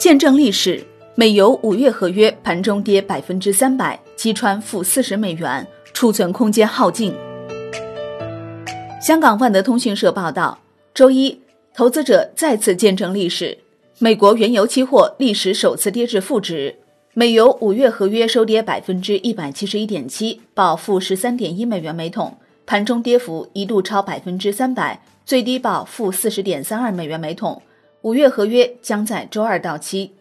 见证历史，美油五月合约盘中跌百分之三百，击穿负四十美元，储存空间耗尽。香港万德通讯社报道，周一，投资者再次见证历史，美国原油期货历史首次跌至负值，美油五月合约收跌百分之一百七十一点七，报负十三点一美元每桶，盘中跌幅一度超百分之三百。最低报负四十点三二美元每桶，五月合约将在周二到期。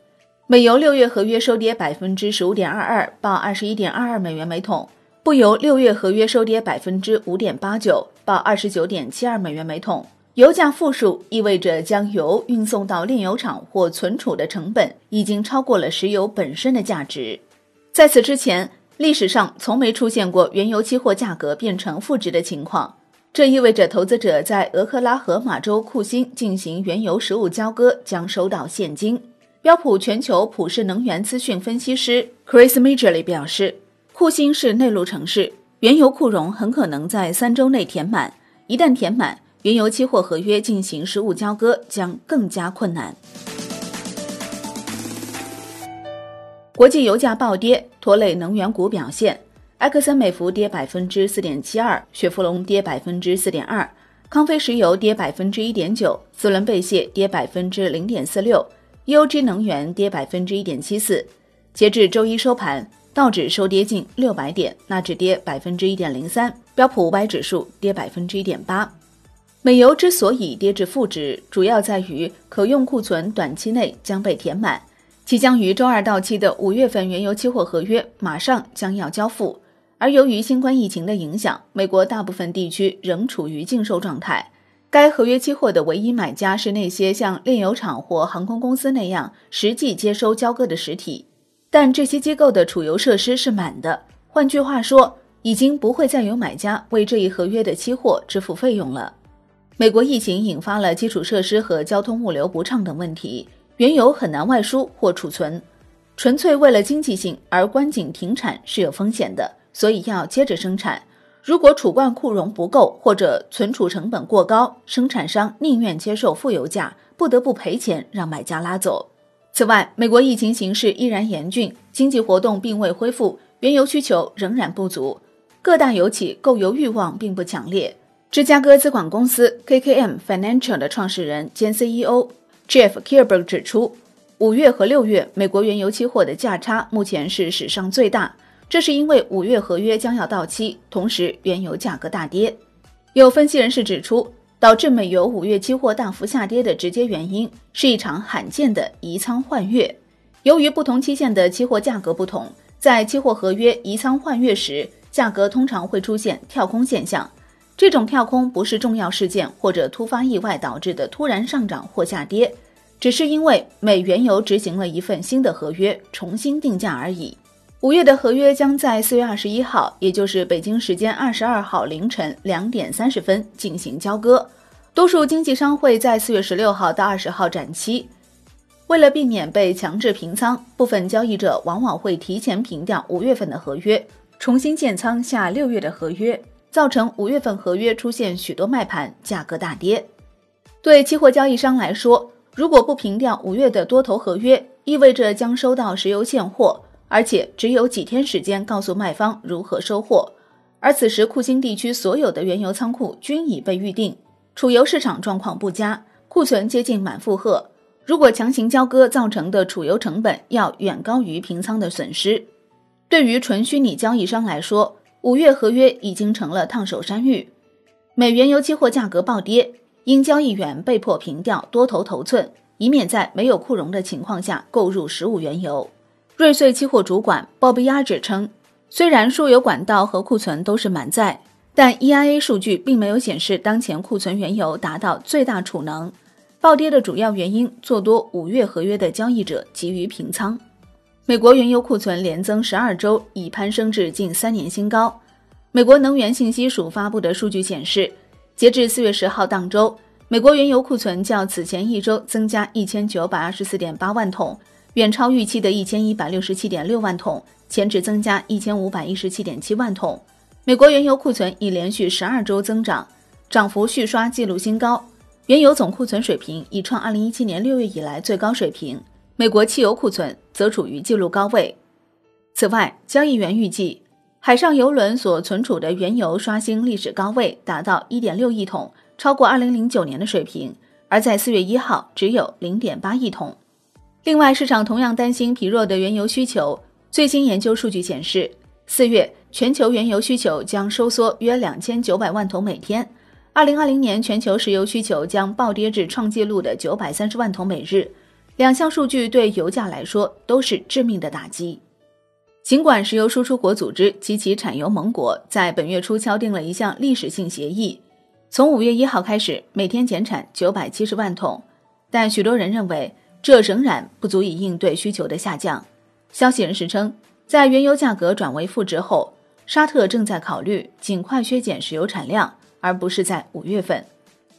美油六月合约收跌百分之十五点二二，报二十一点二二美元每桶。布油六月合约收跌百分之五点八九，报二十九点七二美元每桶。油价负数意味着将油运送到炼油厂或存储的成本已经超过了石油本身的价值。在此之前，历史上从没出现过原油期货价格变成负值的情况。这意味着投资者在俄克拉荷马州库欣进行原油实物交割将收到现金。标普全球普世能源资讯分析师 Chris Majorly 表示，库欣是内陆城市，原油库容很可能在三周内填满。一旦填满，原油期货合约进行实物交割将更加困难。国际油价暴跌，拖累能源股表现。埃克森美孚跌百分之四点七二，雪佛龙跌百分之四点二，康菲石油跌百分之一点九，斯伦贝谢跌百分之零点四六，EOG 能源跌百分之一点七四。截至周一收盘，道指收跌近六百点，纳指跌百分之一点零三，标普五百指数跌百分之一点八。美油之所以跌至负值，主要在于可用库存短期内将被填满，即将于周二到期的五月份原油期货合约马上将要交付。而由于新冠疫情的影响，美国大部分地区仍处于禁售状态。该合约期货的唯一买家是那些像炼油厂或航空公司那样实际接收交割的实体，但这些机构的储油设施是满的。换句话说，已经不会再有买家为这一合约的期货支付费用了。美国疫情引发了基础设施和交通物流不畅等问题，原油很难外输或储存。纯粹为了经济性而关紧停产是有风险的。所以要接着生产。如果储罐库容不够或者存储成本过高，生产商宁愿接受负油价，不得不赔钱让买家拉走。此外，美国疫情形势依然严峻，经济活动并未恢复，原油需求仍然不足，各大油企购油欲望并不强烈。芝加哥资管公司 KKM Financial 的创始人兼 CEO Jeff Kierberg 指出，五月和六月美国原油期货的价差目前是史上最大。这是因为五月合约将要到期，同时原油价格大跌。有分析人士指出，导致美油五月期货大幅下跌的直接原因是一场罕见的移仓换月。由于不同期限的期货价格不同，在期货合约移仓换月时，价格通常会出现跳空现象。这种跳空不是重要事件或者突发意外导致的突然上涨或下跌，只是因为美原油执行了一份新的合约，重新定价而已。五月的合约将在四月二十一号，也就是北京时间二十二号凌晨两点三十分进行交割。多数经纪商会在四月十六号到二十号展期。为了避免被强制平仓，部分交易者往往会提前平掉五月份的合约，重新建仓下六月的合约，造成五月份合约出现许多卖盘，价格大跌。对期货交易商来说，如果不平掉五月的多头合约，意味着将收到石油现货。而且只有几天时间告诉卖方如何收货，而此时库欣地区所有的原油仓库均已被预定，储油市场状况不佳，库存接近满负荷。如果强行交割造成的储油成本要远高于平仓的损失。对于纯虚拟交易商来说，五月合约已经成了烫手山芋。美原油期货价格暴跌，因交易员被迫平掉多头头寸，以免在没有库容的情况下购入实物原油。瑞穗期货主管鲍比亚指称，虽然输油管道和库存都是满载，但 EIA 数据并没有显示当前库存原油达到最大储能。暴跌的主要原因，做多五月合约的交易者急于平仓。美国原油库存连增十二周，已攀升至近三年新高。美国能源信息署发布的数据显示，截至四月十号当周，美国原油库存较此前一周增加一千九百二十四点八万桶。远超预期的一千一百六十七点六万桶，前值增加一千五百一十七点七万桶。美国原油库存已连续十二周增长，涨幅续刷纪录新高。原油总库存水平已创二零一七年六月以来最高水平。美国汽油库存则处于纪录高位。此外，交易员预计，海上油轮所存储的原油刷新历史高位，达到1.6亿桶，超过2009年的水平。而在4月1号，只有0.8亿桶。另外，市场同样担心疲弱的原油需求。最新研究数据显示，四月全球原油需求将收缩约2900万桶每天。2020年全球石油需求将暴跌至创纪录的930万桶每日。两项数据对油价来说都是致命的打击。尽管石油输出国组织及其产油盟国在本月初敲定了一项历史性协议，从五月一号开始每天减产九百七十万桶，但许多人认为这仍然不足以应对需求的下降。消息人士称，在原油价格转为负值后，沙特正在考虑尽快削减石油产量，而不是在五月份。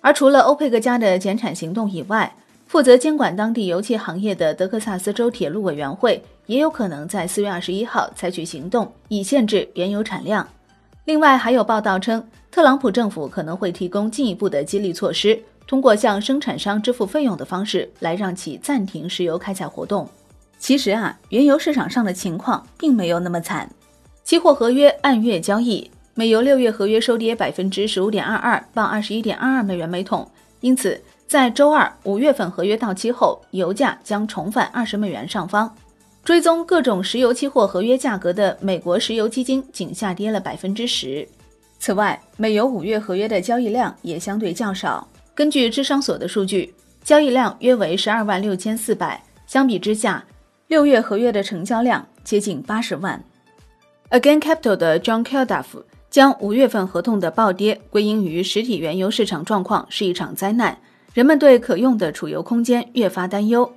而除了欧佩克家的减产行动以外，负责监管当地油气行业的德克萨斯州铁路委员会也有可能在四月二十一号采取行动，以限制原油产量。另外，还有报道称，特朗普政府可能会提供进一步的激励措施，通过向生产商支付费用的方式来让其暂停石油开采活动。其实啊，原油市场上的情况并没有那么惨，期货合约按月交易，美油六月合约收跌百分之十五点二二，报二十一点二二美元每桶，因此。在周二五月份合约到期后，油价将重返二十美元上方。追踪各种石油期货合约价格的美国石油基金仅下跌了百分之十。此外，美油五月合约的交易量也相对较少。根据智商所的数据，交易量约为十二万六千四百，相比之下，六月合约的成交量接近八十万。Again Capital 的 John Kilduff 将五月份合同的暴跌归因于实体原油市场状况是一场灾难。人们对可用的储油空间越发担忧。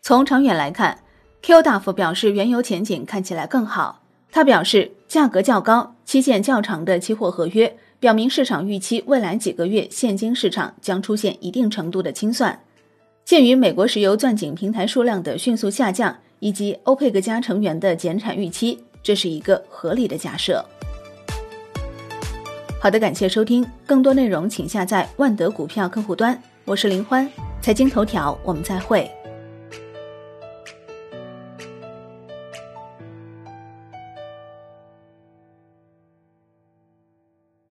从长远来看，Kilduff 表示原油前景看起来更好。他表示，价格较高、期限较长的期货合约表明市场预期未来几个月现金市场将出现一定程度的清算。鉴于美国石油钻井平台数量的迅速下降以及欧佩克加成员的减产预期，这是一个合理的假设。好的，感谢收听，更多内容请下载万德股票客户端。我是林欢，财经头条，我们再会。